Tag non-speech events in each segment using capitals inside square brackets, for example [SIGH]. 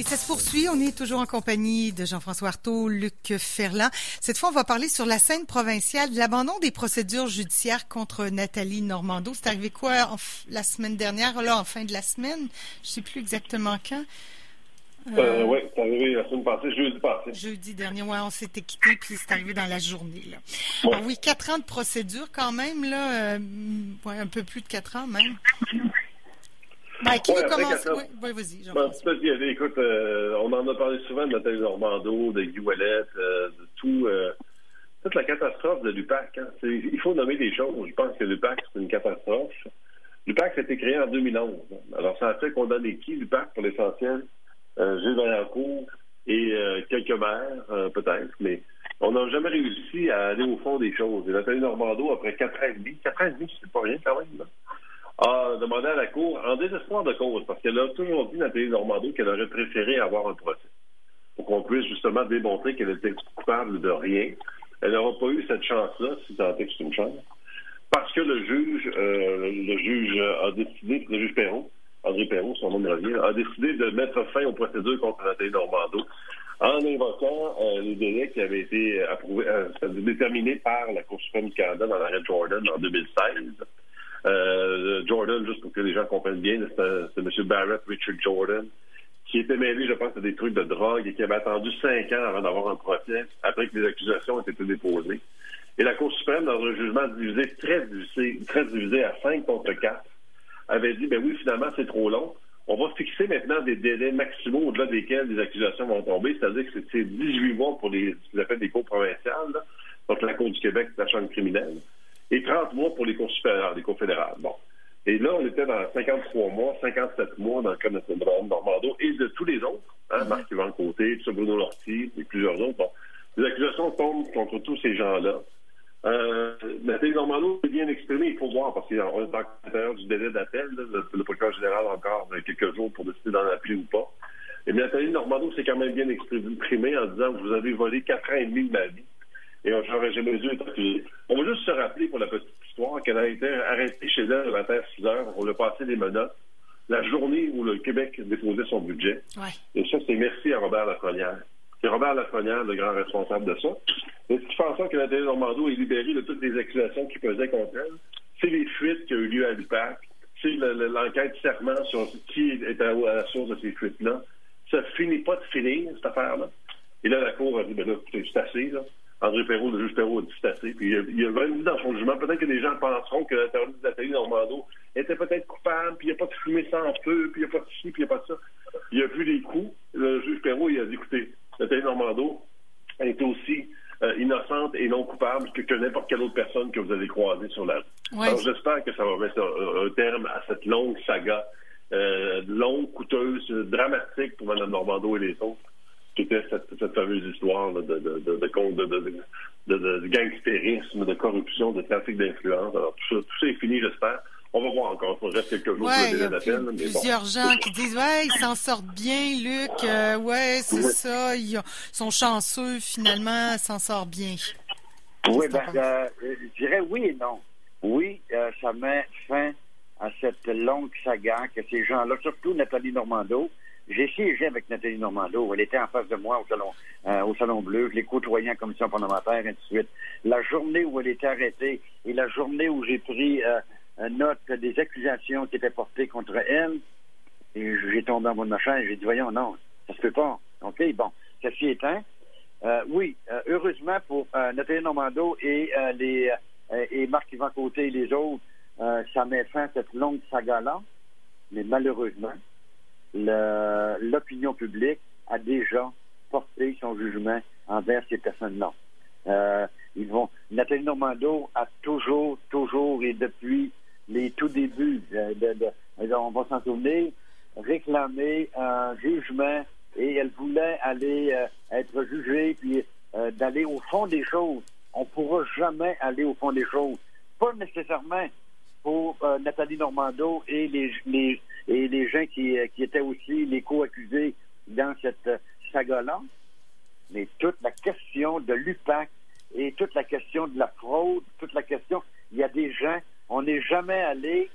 Et ça se poursuit. On est toujours en compagnie de Jean-François Artaud, Luc Ferland. Cette fois, on va parler sur la scène provinciale de l'abandon des procédures judiciaires contre Nathalie Normando. C'est arrivé quoi la semaine dernière, là, en fin de la semaine? Je sais plus exactement quand. Euh, euh oui, c'est arrivé la semaine passée, jeudi passé. Jeudi dernier, oui, on s'était quitté, puis c'est arrivé dans la journée. Là. Oui, quatre ans de procédure quand même, là, euh, ouais, un peu plus de quatre ans même. Qui veut commencer? Oui, vas-y, jean Écoute, euh, on en a parlé souvent de Nathalie Normando, de Guy Wallet, euh, de tout, euh, toute la catastrophe de l'UPAC. Hein. Il faut nommer des choses. Je pense que l'UPAC, c'est une catastrophe. L'UPAC été créé en 2011. Alors, ça a fait qu'on condamner qui, l'UPAC, pour l'essentiel? Gilles Vaillancourt et quelques maires, peut-être, mais on n'a jamais réussi à aller au fond des choses. Et Nathalie Normando, après quatre ans et demi, quatre ans et demi, c'est pas rien quand même, là a demandé à la Cour, en désespoir de cause, parce qu'elle a toujours dit, Nathalie Normando, qu'elle aurait préféré avoir un procès, pour qu'on puisse justement démontrer qu'elle était coupable de rien. Elle n'aura pas eu cette chance-là, si tant est que c'est une chance, parce que le juge, euh, le juge a décidé, le juge Perrault, André Perrault, son nom me revient, a décidé de mettre fin aux procédures contre Nathalie Normando en invoquant euh, les qui avaient été approuvés, euh, par la Cour suprême du Canada dans l'arrêt Jordan en 2016. Euh, Jordan, juste pour que les gens comprennent bien, c'est M. Barrett Richard Jordan, qui était mêlé, je pense, à des trucs de drogue et qui avait attendu cinq ans avant d'avoir un procès, après que les accusations ont été déposées. Et la Cour suprême, dans un jugement divisé, très divisé, à 5 contre 4, avait dit, ben oui, finalement, c'est trop long. On va fixer maintenant des délais maximaux au-delà desquels les accusations vont tomber, c'est-à-dire que c'est 18 mois pour les, ce des cours provinciales, donc la Cour du Québec, la Chambre criminelle et 30 mois pour les cours supérieurs, les cours fédérales. Bon. Et là, on était dans 53 mois, 57 mois dans le cas de notre Normando et de tous les autres, hein, mm-hmm. Marc-Yvan Côté, Bruno Lortie et plusieurs autres. Bon. Les accusations tombent contre tous ces gens-là. Euh, Nathalie Normando est bien exprimé, il faut voir, parce qu'on est dans l'intérieur du délai d'appel, le, le, procureur général encore quelques jours pour décider d'en appeler ou pas. Et Nathalie Normando s'est quand même bien exprimé en disant Vous avez volé quatre ans et demi de ma vie et jamais dû être accusé. On va juste se rappeler pour la petite histoire qu'elle a été arrêtée chez elle à 6 heures. On lui a passé des menottes la journée où le Québec déposait son budget. Et ça, c'est merci à Robert Lafrenière. C'est Robert Lafrenière, le grand responsable de ça. Et ce qui fait en sorte que Nathalie Normando est libérée de toutes les accusations qui pesaient contre elle, c'est les fuites qui ont eu lieu à l'UPAC, c'est l'enquête serment sur qui était à la source de ces fuites-là. Ça finit pas de finir, cette affaire-là. Et là, la Cour a dit, ben là, c'est assez, là. André Perrault, le juge Perrault a dit c'est assez. Puis il a même dit dans son jugement, peut-être que les gens penseront que la terroriste Nathalie Normando était peut-être coupable, puis il n'y a pas de fumée sans feu, puis il n'y a pas de ci, puis il n'y a pas de ça. Il a vu les coups. Le juge Perrault, il a dit écoutez, Nathalie Normando est aussi euh, innocente et non coupable que, n'importe quelle autre personne que vous avez croisée sur la rue. Alors j'espère que ça va mettre un, terme à cette longue saga, euh, longue, coûteuse, dramatique pour Mme Normando et les autres cette, fameuse histoire de, de, de, de, gangstérisme, de corruption, de trafic d'influence. Alors, tout ça, tout ça est fini, j'espère. On va voir encore. Il reste quelques jours ouais, il y a plusieurs gens qui disent Ouais, ils s'en sortent bien, Luc. Euh, ouais, c'est ça. Ils sont chanceux, finalement, s'en sort bien. Oui, ben, euh, je dirais oui et non. Oui, euh, ça met fin à cette longue saga que ces gens-là, surtout Nathalie Normando, j'ai siégé avec Nathalie Normando. Elle était en face de moi au salon, euh, au salon Bleu. Je l'ai côtoyée en commission parlementaire, ainsi de suite. La journée où elle était arrêtée et la journée où j'ai pris euh, note des accusations qui étaient portées contre elle, et j'ai tombé en bas de ma chaise. J'ai dit, voyons, non, ça se peut pas. OK, bon, ceci étant, euh, oui, euh, heureusement pour Nathalie Normando et les et Marc-Yvan Côté et les autres, ça met fin à cette longue saga-là. Mais malheureusement, l'opinion publique a déjà porté son jugement envers ces personnes-là. Euh, ils vont. Nathalie Normando a toujours, toujours et depuis les tout débuts, de, de, on va s'en souvenir, réclamé un jugement et elle voulait aller euh, être jugée puis euh, d'aller au fond des choses. On ne pourra jamais aller au fond des choses. Pas nécessairement pour euh, Nathalie Normando et les, les, et les gens qui, euh, qui étaient aussi les co-accusés dans cette saga-là. Mais toute la question de l'UPAC et toute la question de la fraude, toute la question, il y a des gens, on n'est jamais allé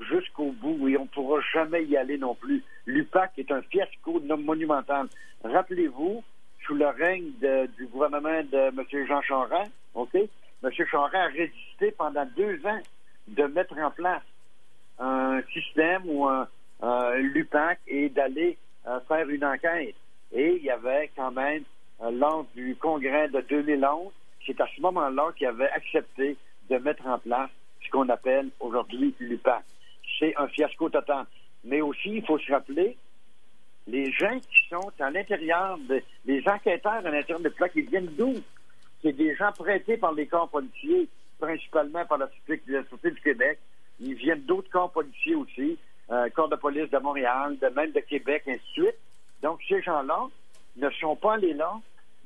jusqu'au bout et on ne pourra jamais y aller non plus. L'UPAC est un fiasco monumental. Rappelez-vous, sous le règne du gouvernement de M. Jean Charest, OK? M. Charest a résisté pendant deux ans de mettre en place un système ou un, l'UPAC et d'aller euh, faire une enquête. Et il y avait quand même, euh, lors du congrès de 2011, c'est à ce moment-là qu'il avait accepté de mettre en place ce qu'on appelle aujourd'hui l'UPAC. C'est un fiasco total. Mais aussi, il faut se rappeler, les gens qui sont à l'intérieur, de, les enquêteurs à l'intérieur de l'UPAC, ils viennent d'où? C'est des gens prêtés par les corps policiers, principalement par la Société du Québec. Ils viennent d'autres corps policiers aussi, euh, corps de police de Montréal, de même de Québec, ainsi de suite. Donc, ces gens-là ne sont pas allés là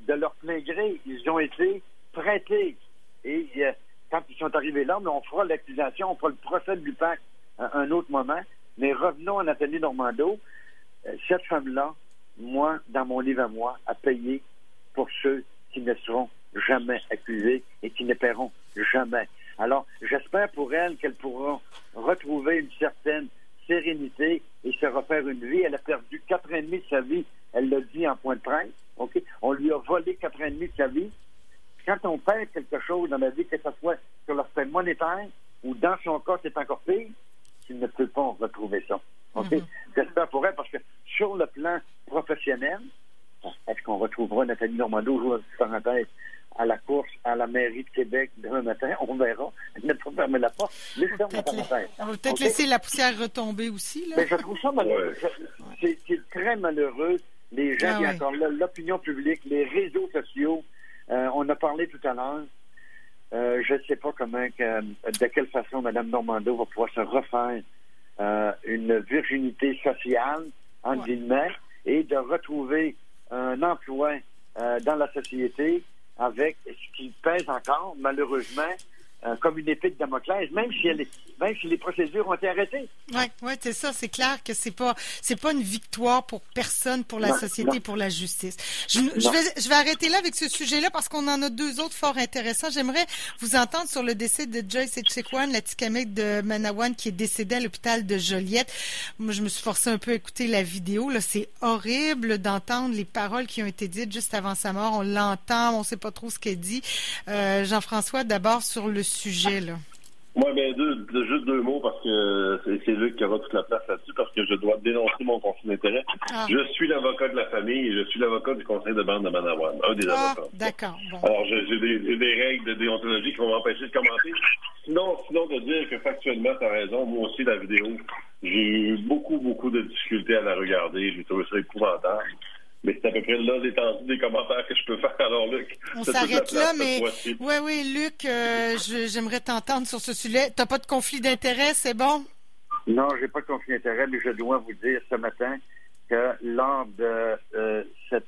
de leur plein gré. Ils ont été prêtés. Et euh, quand ils sont arrivés là, on fera l'accusation, on fera le procès du PAC à un autre moment. Mais revenons à Nathalie Normando. Euh, cette femme-là, moi, dans mon livre à moi, a payé pour ceux qui ne seront jamais accusés et qui ne paieront jamais. Alors, j'espère pour elle qu'elle pourra retrouver une certaine sérénité et se refaire une vie. Elle a perdu quatre ans et demi de sa vie, elle l'a dit en point de presse. OK? On lui a volé quatre ans et demi de sa vie. Quand on perd quelque chose dans la vie, que ce soit sur l'aspect monétaire ou dans son cas, c'est encore pire, il ne peut pas retrouver ça. OK? Mm-hmm. J'espère pour elle parce que sur le plan professionnel, est-ce qu'on retrouvera Nathalie Normando, joueuse parenthèse, à la course à la mairie de Québec demain matin. On verra. Ne pas fermer la porte. on va peut-être laisser la poussière retomber aussi. Là. Mais je trouve ça malheureux. C'est très malheureux. Les gens, ah, encore là, l'opinion publique, les réseaux sociaux. Euh, on a parlé tout à l'heure. Euh, je ne sais pas comment, de quelle façon Mme Normando va pouvoir se refaire euh, une virginité sociale, en guillemets, et de retrouver un emploi dans la société avec ce qui pèse encore, malheureusement, euh, comme une épée de Damoclès, même si, elle même si les procédures ont été arrêtées. Oui, ouais, c'est ça. C'est clair que c'est pas c'est pas une victoire pour personne, pour la société, pour la justice. Je, vais, je vais arrêter là avec ce sujet-là parce qu'on en a deux autres fort intéressants. J'aimerais vous entendre sur le décès de Joyce Etchekwan, la Tikamek de Manawan qui est décédée à l'hôpital de Joliette. Moi, je me suis forcée un peu à écouter la vidéo. Là, c'est horrible d'entendre les paroles qui ont été dites juste avant sa mort. On l'entend, on sait pas trop ce qu'elle dit. Euh, Jean-François, d'abord sur le sujet-là? Moi, bien, deux, juste deux mots parce que c'est Luc qui aura toute la place là-dessus parce que je dois dénoncer mon conflit d'intérêt. Ah. Je suis l'avocat de la famille et je suis l'avocat du conseil de bande de Manawan, un des ah, avocats. D'accord. Alors, j'ai des, des, règles de déontologie qui vont m'empêcher de commenter. Sinon, sinon, de dire que factuellement, tu as raison, moi aussi, la vidéo, j'ai eu beaucoup, beaucoup de difficultés à la regarder. J'ai trouvé ça épouvantable. Mais c'est à peu près là l'étendue des commentaires que je peux faire. Alors, Luc. On s'arrête là, mais. Oui, oui, Luc, euh, j'aimerais t'entendre sur ce sujet. Tu n'as pas de conflit d'intérêt, c'est bon? Non, j'ai pas de conflit d'intérêt, mais je dois vous dire ce matin que lors de euh, cette.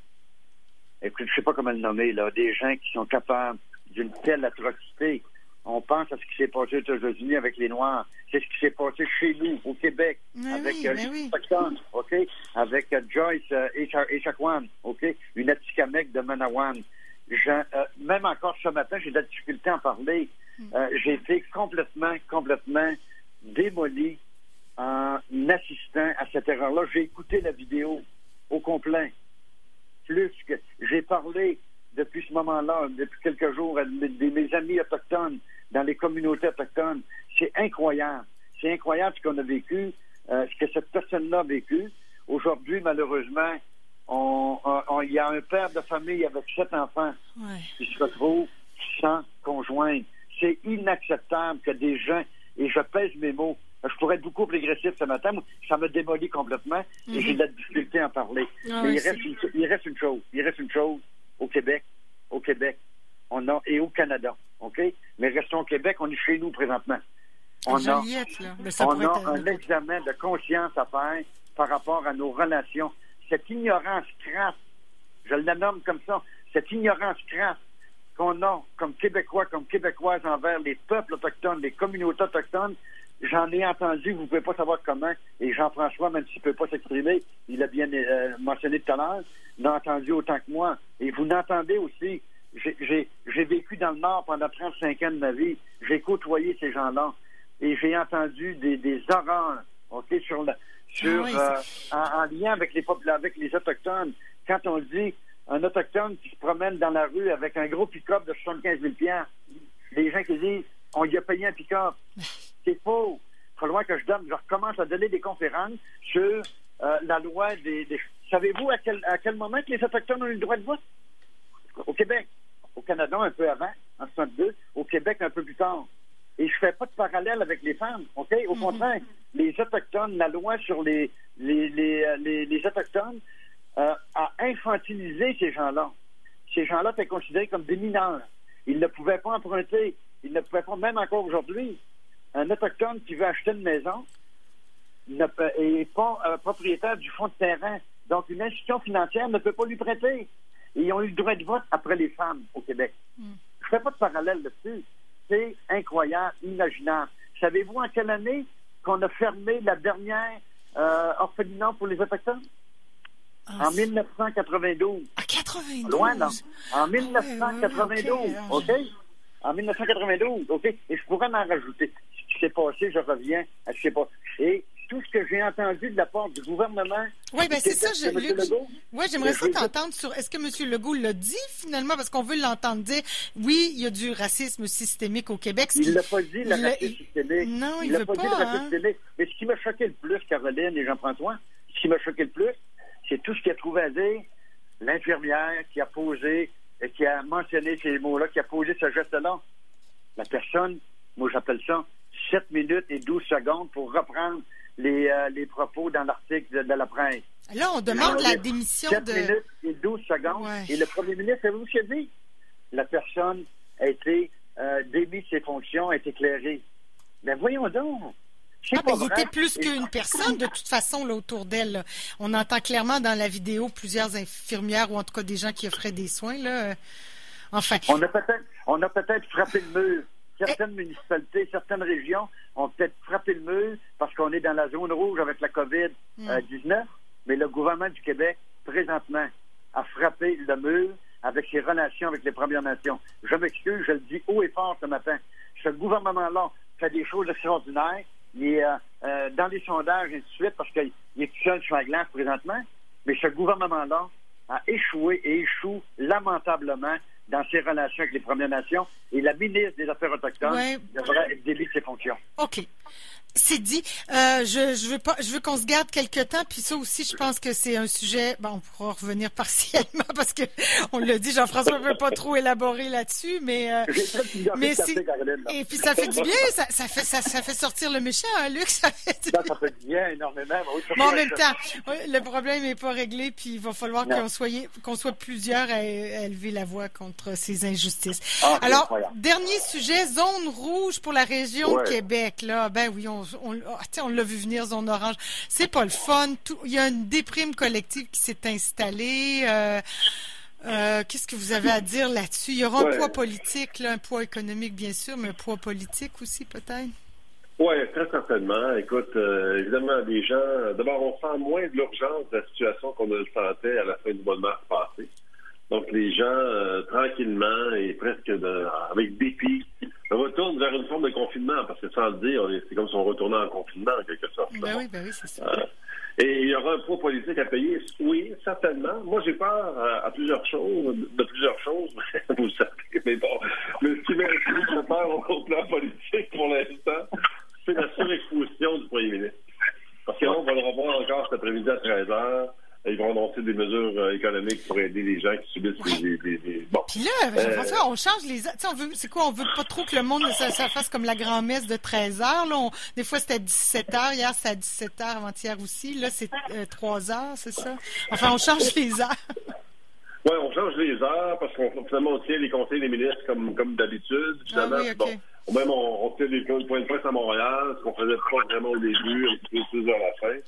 Écoute, je sais pas comment le nommer, là, des gens qui sont capables d'une telle atrocité on pense à ce qui s'est passé aux États-Unis avec les Noirs. C'est ce qui s'est passé chez nous, au Québec, avec oui, euh, OK? Avec euh, Joyce euh, Echaquan, OK? Une Atikamek de Manawan. Euh, même encore ce matin, j'ai de la difficulté à en parler. Mm. j'ai été complètement, complètement démoli en assistant à cette erreur-là. J'ai écouté la vidéo au complet. Plus que j'ai parlé depuis ce moment-là, depuis quelques jours, de mes amis autochtones dans les communautés autochtones. C'est incroyable. C'est incroyable ce qu'on a vécu, euh, ce que cette personne-là a vécu. Aujourd'hui, malheureusement, il y a un père de famille avec sept enfants qui se retrouve sans conjoint. C'est inacceptable que des gens, et je pèse mes mots, je pourrais être beaucoup plus agressif ce matin, ça me démolit complètement et j'ai de la difficulté à en parler. Ah Mais il, reste il reste une chose, il reste une chose, au Québec, au Québec, on a, et au Canada, OK? Mais restons au Québec, on est chez nous présentement. On a, on a un examen de conscience à faire par rapport à nos relations. Cette ignorance crasse, je la nomme comme ça, cette ignorance crasse qu'on a comme Québécois, comme Québécoises envers les peuples autochtones, les communautés autochtones, j'en ai entendu, vous ne pouvez pas savoir comment, et Jean-François, même s'il ne peut pas s'exprimer, il a bien euh, mentionné tout à l'heure, l'a entendu autant que moi. Et vous n'entendez aussi, j'ai vécu dans le Nord pendant 35 ans de ma vie, j'ai côtoyé ces gens-là, et j'ai entendu des, des horreurs OK, sur, sur ah en, lien avec les, avec les Autochtones. Quand on dit un Autochtone qui se promène dans la rue avec un gros pick-up de 75 000 les gens qui disent on y a payé un pick-up. [LAUGHS] C'est faux. Trop loin que je donne, je recommence à donner des conférences sur euh, la loi des. Savez-vous à quel, à quel moment que les Autochtones ont eu le droit de vote? Au Québec. Au Canada, un peu avant, en 62. Au Québec, un peu plus tard. Et je fais pas de parallèle avec les femmes, OK? Au mhm. contraire, les Autochtones, la loi sur les, les, les, euh, les, Autochtones euh, a infantilisé ces gens-là. Ces gens-là étaient considérés comme des mineurs. Ils ne pouvaient pas emprunter. Ils ne pouvaient pas, même encore aujourd'hui, un Autochtone qui veut acheter une maison n'est pas euh, propriétaire du fonds de terrain. Donc, une institution financière ne peut pas lui prêter. Et ils ont eu le droit de vote après les femmes au Québec. Mm. Je ne fais pas de parallèle là-dessus. C'est incroyable, imaginable. Savez-vous en quelle année qu'on a fermé la dernière euh, orphelinat pour les Autochtones? Ah, en 1992. À 92? Loin, non? En 1992, ah, OK? En 1992, OK? Et je pourrais m'en rajouter. S'est passé, je reviens à ce qui s'est passé. Et tout ce que j'ai entendu de la part du gouvernement. Oui, bien, c'est ça, je, Oui, j'aimerais ça t'entendre sur est-ce que M. Legault l'a dit finalement, parce qu'on veut l'entendre dire oui, il y a du racisme systémique au Québec. Il ne l'a pas dit, le racisme systémique. Non, il ne veut pas. Dit, le racisme hein. systémique. Mais ce qui m'a choqué le plus, Caroline et Jean-François, ce qui m'a choqué le plus, c'est tout ce qu'il a trouvé à dire l'infirmière qui a posé et qui a mentionné ces mots-là, qui a posé ce geste-là. La personne, moi j'appelle ça 7 minutes et 12 secondes pour reprendre les, euh, les propos dans l'article de, la presse. Là, on demande la démission 7 de... minutes et 12 secondes. Et le premier ministre, savez-vous ce dit? La personne a été euh, démis de ses fonctions, a été éclairée. Mais voyons donc. Ah, ben, il était plus qu'une personne, de toute façon, là, autour d'elle. On entend clairement dans la vidéo plusieurs infirmières ou en tout cas des gens qui offraient des soins. Là. Enfin. On a peut-être, on a peut-être frappé le mur certaines municipalités, certaines régions ont peut-être frappé le mur parce qu'on est dans la zone rouge avec la COVID-19, mais le gouvernement du Québec, présentement, a frappé le mur avec ses relations avec les Premières Nations. Je m'excuse, je le dis haut et fort ce matin. Ce gouvernement-là fait des choses extraordinaires. Il est euh, euh, dans les sondages et ainsi de suite parce qu'il est tout seul sur la glace présentement. Mais ce gouvernement-là a échoué et échoue lamentablement dans ses relations avec les Premières Nations et la ministre des Affaires autochtones devrait délier ses fonctions. OK. C'est dit. Euh, je, je veux pas, je veux qu'on se garde quelque temps. Puis ça aussi, je pense que c'est un sujet. Bon, on pourra revenir [LAUGHS] partiellement parce que on l'a dit, Jean-François ne veut pas trop élaborer là-dessus, mais euh, mais et puis ça fait du bien. Ça, ça fait ça, ça, fait sortir le méchant, hein, Luc. Ça fait du... ça, fait du bien énormément. mais en même temps, le problème n'est pas réglé. Puis il va falloir qu'on soit qu'on soit plusieurs à, élever la voix contre ces injustices. Ah, Alors, dernier sujet, zone rouge pour la région de Québec. Là, ben oui, on on, on, l'a vu venir, zone orange. C'est pas le fun. il y a une déprime collective qui s'est installée. Euh, euh, qu'est-ce que vous avez à dire là-dessus? Il y aura un poids politique, un poids économique, bien sûr, mais un poids politique aussi, peut-être? Oui, très certainement. Écoute, euh, évidemment, les gens, d'abord, on sent moins de l'urgence de la situation qu'on le sentait à la fin du mois de mars passé. Donc, les gens, tranquillement et presque de, avec dépit, retourne vers une forme de confinement, parce que sans le dire, c'est comme si on retournait en confinement, en quelque sorte. Ben oui, ben oui, c'est ça. Euh, et il y aura un poids politique à payer, oui, certainement. Moi, j'ai peur à, plusieurs choses, de plusieurs choses, [LAUGHS] vous le savez, mais bon, le ce qui m'a peur au plan politique pour l'instant, c'est la surexposition du premier ministre. Parce qu'on va le revoir encore cet après-midi à 13 h ils vont annoncer des mesures euh, économiques pour aider les gens qui subissent des, des, Bon. Puis là, Jean-François, euh, on change les... On veut... C'est quoi? On veut pas trop que le monde ça, ça fasse comme la grand-messe de 13 heures. Là, Des fois, c'était 17 heures. Hier, c'était à 17 heures avant-hier aussi. Là, c'est 3 euh, heures, c'est ça? Enfin, on change les heures. [LAUGHS] Oui, on change les heures parce qu'on finalement on tient les conseils des ministres comme, comme d'habitude. Ah oui, bon, même on, on tient les points de presse à Montréal, ce qu'on faisait pas vraiment au début, un petit peu plus à la fin.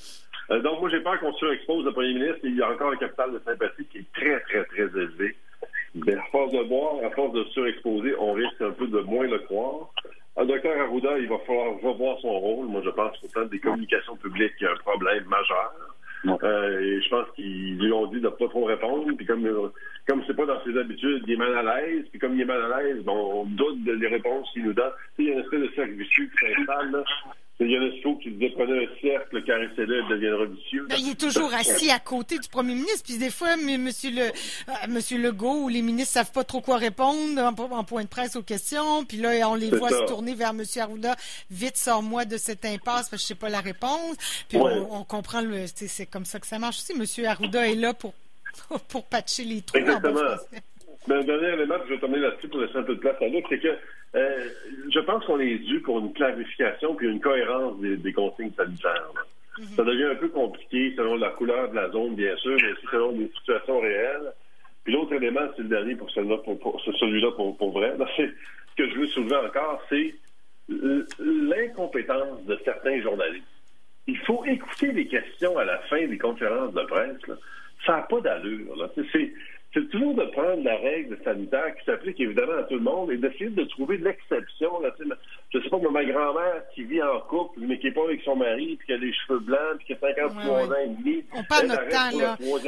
Euh, donc, moi, j'ai peur qu'on surexpose le premier ministre. Il y a encore un capital de sympathie qui est très, très, très élevé. Mais à force de boire, à force de surexposer, on risque un peu de moins le croire. Un docteur Arruda, il va falloir revoir son rôle. Moi, je pense qu'au plan des communications publiques, il y a un problème majeur. Euh, et je pense qu'ils lui ont dit de ne pas trop répondre. Puis comme comme c'est pas dans ses habitudes, il est mal à l'aise. Puis comme il est mal à l'aise, bon, on doute des réponses qu'il nous donne. Il y a une espèce de cercle vicieux qui s'installe. Il y a le show qui disait prenez un cercle, caressez-le, il deviendra vicieux. Ben, il est toujours [LAUGHS] assis à côté du premier ministre. Puis des fois, M. Monsieur, le, euh, Monsieur Legault ou les ministres savent pas trop quoi répondre en, point de presse aux questions. Puis là, on les voit se tourner vers M. Arruda. Vite, sors-moi de cette impasse parce que je sais pas la réponse. Puis on, comprend, le, c'est comme ça que ça marche aussi. M. Arruda est là pour, [LAUGHS] pour patcher les trous. Exactement. Ben, un dernier élément, je vais terminer là-dessus pour laisser un peu de place à Luc, c'est que euh, je pense qu'on est dû pour une clarification puis une cohérence des, consignes sanitaires. Mhm. Ça devient un peu compliqué selon la couleur de la zone, bien sûr, mais aussi selon les situations réelles. Puis l'autre élément, c'est le dernier pour celui-là pour, celui-là pour, pour vrai. ce que je veux soulever encore, c'est l'incompétence de certains journalistes. Il faut écouter les questions à la fin des conférences de presse. Ça n'a pas d'allure. C'est c'est toujours de prendre la règle sanitaire qui s'applique évidemment à tout le monde et d'essayer de trouver l'exception. Je sais pas, ma grand-mère qui vit en couple, mais qui n'est pas avec son mari, puis qui a les cheveux blancs, puis qui a 53 ans et demi. On parle notre temps, là. On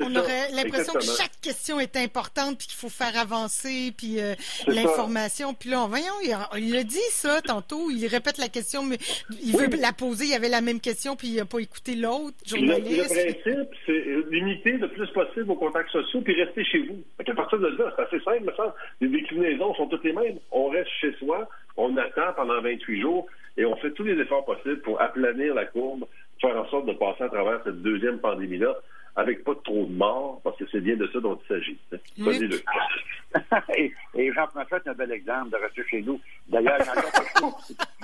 aurait l'impression que chaque question est importante, puis qu'il faut faire avancer, puis euh, l'information. Puis là, voyons, il a, dit ça tantôt. Il répète la question, mais il veut la poser. Il avait la même question, puis il n'a pas écouté l'autre journaliste. Le, principe, c'est limiter le plus possible vos contacts sociaux, puis rester chez vous. À partir de là, c'est assez simple, ça. Les déclinaisons sont toutes les mêmes. On reste chez soi, on attend pendant 28 jours, et on fait tous les efforts possibles pour aplanir la courbe, faire en sorte de passer à travers cette deuxième pandémie-là avec pas trop de morts, parce que c'est bien de ça dont il s'agit. le et, Jean-François est un bel exemple de rester chez nous. D'ailleurs,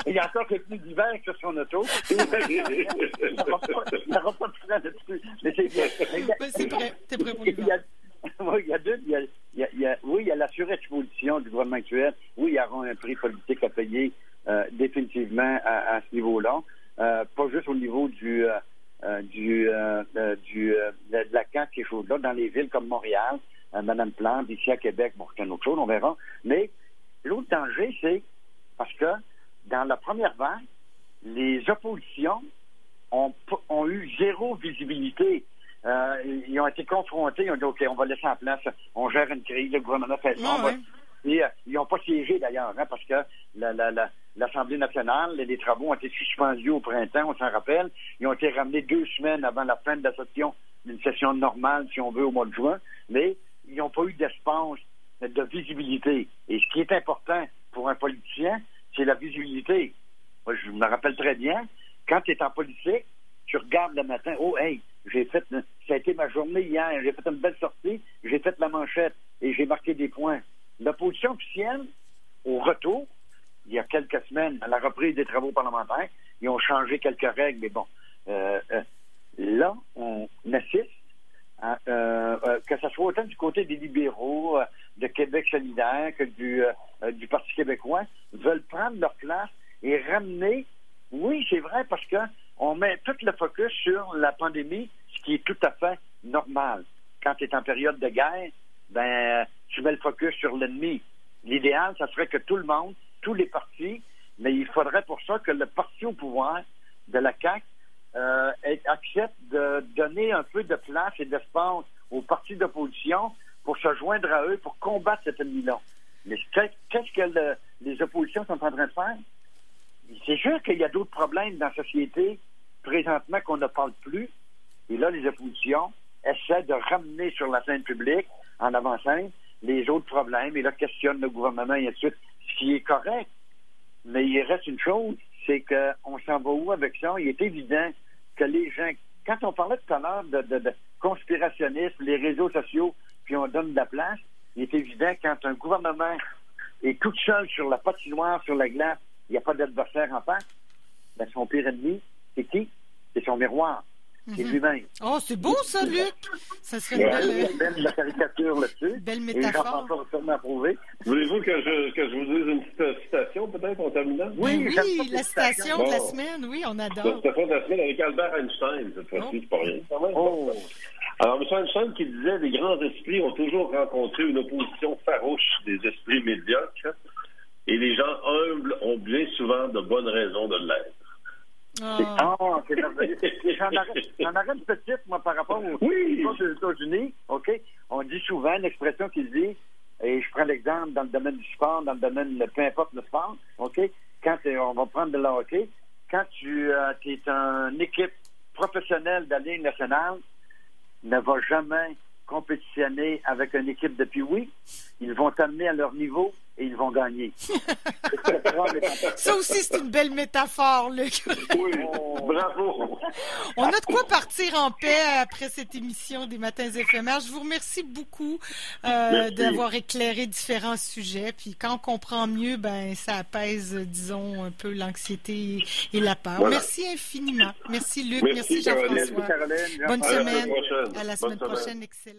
il y a encore quelques d'hiver sur son auto. il n'y aura pas de frein dessus. Mais c'est C'est prêt. T'es prêt pour le oui, il y a deux. Il y a, il y a, oui, il y a la surexposition du gouvernement actuel. Oui, il y aura un prix politique à payer euh, définitivement à, ce niveau-là. Euh, pas juste au niveau du, euh, euh, du, euh, euh, du la là dans les villes comme Montréal, Madame Plante, ici à Québec, bon, c'est une autre chose, on verra. Mais l'autre danger, c'est parce que dans la première vague, les oppositions ont, ont eu zéro visibilité. ils ont été confrontés, ils ont dit OK, on va laisser en place, on gère une crise, le gouvernement fait ça, et euh, ils n'ont pas siégé d'ailleurs, hein, parce que l'Assemblée nationale, les, travaux ont été suspendus au printemps, on s'en rappelle. Ils ont été ramenés deux semaines avant la fin de la session, une session normale, si on veut, au mois de juin. Mais ils n'ont pas eu d'espace, de visibilité. Et ce qui est important pour un politicien, c'est la visibilité. Moi, je me rappelle très bien, quand tu es en politique, tu regardes le matin, oh, hey, j'ai fait, ça a été ma journée hier, j'ai fait une belle sortie, j'ai fait la manchette et j'ai marqué des points. L'opposition officielle, au retour, il y a quelques semaines, à la reprise des travaux parlementaires, ils ont changé quelques règles, mais bon, euh, euh, là, on assiste euh, que ce soit autant du côté des libéraux, de Québec solidaire que du, du Parti québécois, veulent prendre leur place et ramener, oui, c'est vrai, parce que on met tout le focus sur la pandémie, ce qui est tout à fait normal. Quand tu es en période de guerre, ben, tu mets le focus sur l'ennemi. L'idéal, ça serait que tout le monde, tous les partis, mais il faudrait pour ça que le parti au pouvoir de la CAQ euh, accepte de donner un peu de place et d'espace aux partis d'opposition pour se joindre à eux, pour combattre cet ennemi-là. Mais qu'est-ce que les oppositions sont en train de faire? C'est sûr qu'il y a d'autres problèmes dans la société présentement qu'on ne parle plus. Et là, les oppositions essaient de ramener sur la scène publique en avant-scène les autres problèmes et là questionnent le gouvernement et ainsi de suite, qui est correct. Mais il reste une chose, c'est qu'on s'en va où avec ça? Il est évident que les gens, quand on parlait tout à l'heure de, de, conspirationnisme, les réseaux sociaux, puis on donne de la place, il est évident quand un gouvernement est tout seul sur la patinoire, sur la glace, il n'y a pas d'adversaire en face, ben son pire ennemi, c'est qui? C'est son miroir. C'est mhm. lui-même. Oh, c'est beau ça, Luc! Ça serait une belle... belle la caricature là-dessus. Belle métaphore. Et sûrement approuvé. Voulez-vous que je, que je vous dise une petite citation, peut-être, en terminant? Oui, oui, la citation de la semaine, oui, on adore. La citation de la semaine avec Albert Einstein, cette fois-ci, oh. c'est pas rien. Oh. Alors, M. Einstein qui disait, les grands esprits ont toujours rencontré une opposition farouche des esprits médiocres, et les gens humbles ont bien souvent de bonnes raisons de l'être. Ah, oh, c'est merveilleux. J'en aurais une petite, moi, par rapport aux, oui. États-Unis. OK? On dit souvent une expression qui dit, et je prends l'exemple dans le domaine du sport, dans le domaine, peu importe le sport, OK? Quand on va prendre de la hockey, quand tu euh, es une équipe professionnelle de la Ligue nationale, ne va jamais compétitionner avec une équipe de oui, Ils vont t'amener à leur niveau et ils vont gagner. [LAUGHS] Ça aussi, c'est une belle métaphore, Luc. oui, bravo. On a de quoi partir en paix après cette émission des Matins éphémères. Je vous remercie beaucoup euh, d'avoir éclairé différents sujets. Puis quand on comprend mieux, ben ça apaise, disons, un peu l'anxiété et la peur. Merci infiniment. Merci, Luc. Merci, Jean-François. Bonne semaine. À la semaine prochaine. Excellent.